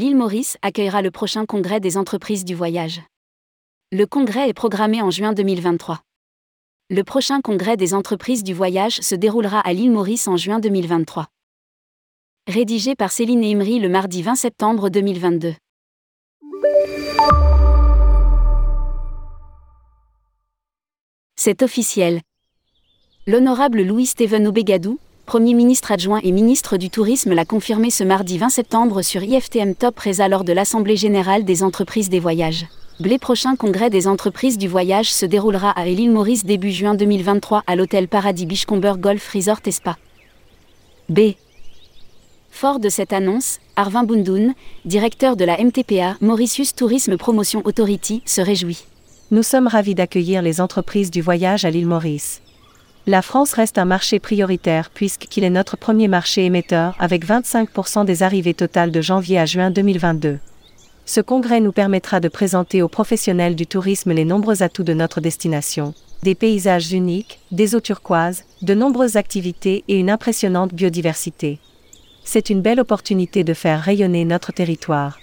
l'île Maurice accueillera le prochain congrès des entreprises du voyage. Le congrès est programmé en juin 2023. Le prochain congrès des entreprises du voyage se déroulera à l'île Maurice en juin 2023. Rédigé par Céline Imri le mardi 20 septembre 2022. C'est officiel. L'honorable Louis-Steven Obegadou, Premier ministre adjoint et ministre du Tourisme l'a confirmé ce mardi 20 septembre sur IFTM Top Reza lors de l'Assemblée générale des entreprises des voyages. Le prochain congrès des entreprises du voyage se déroulera à l'île Maurice début juin 2023 à l'hôtel Paradis Bichcomber Golf Resort et Spa. B. Fort de cette annonce, Arvin Bundoun, directeur de la MTPA Mauritius Tourisme Promotion Authority, se réjouit. Nous sommes ravis d'accueillir les entreprises du voyage à l'île Maurice. La France reste un marché prioritaire puisqu'il est notre premier marché émetteur avec 25% des arrivées totales de janvier à juin 2022. Ce congrès nous permettra de présenter aux professionnels du tourisme les nombreux atouts de notre destination, des paysages uniques, des eaux turquoises, de nombreuses activités et une impressionnante biodiversité. C'est une belle opportunité de faire rayonner notre territoire.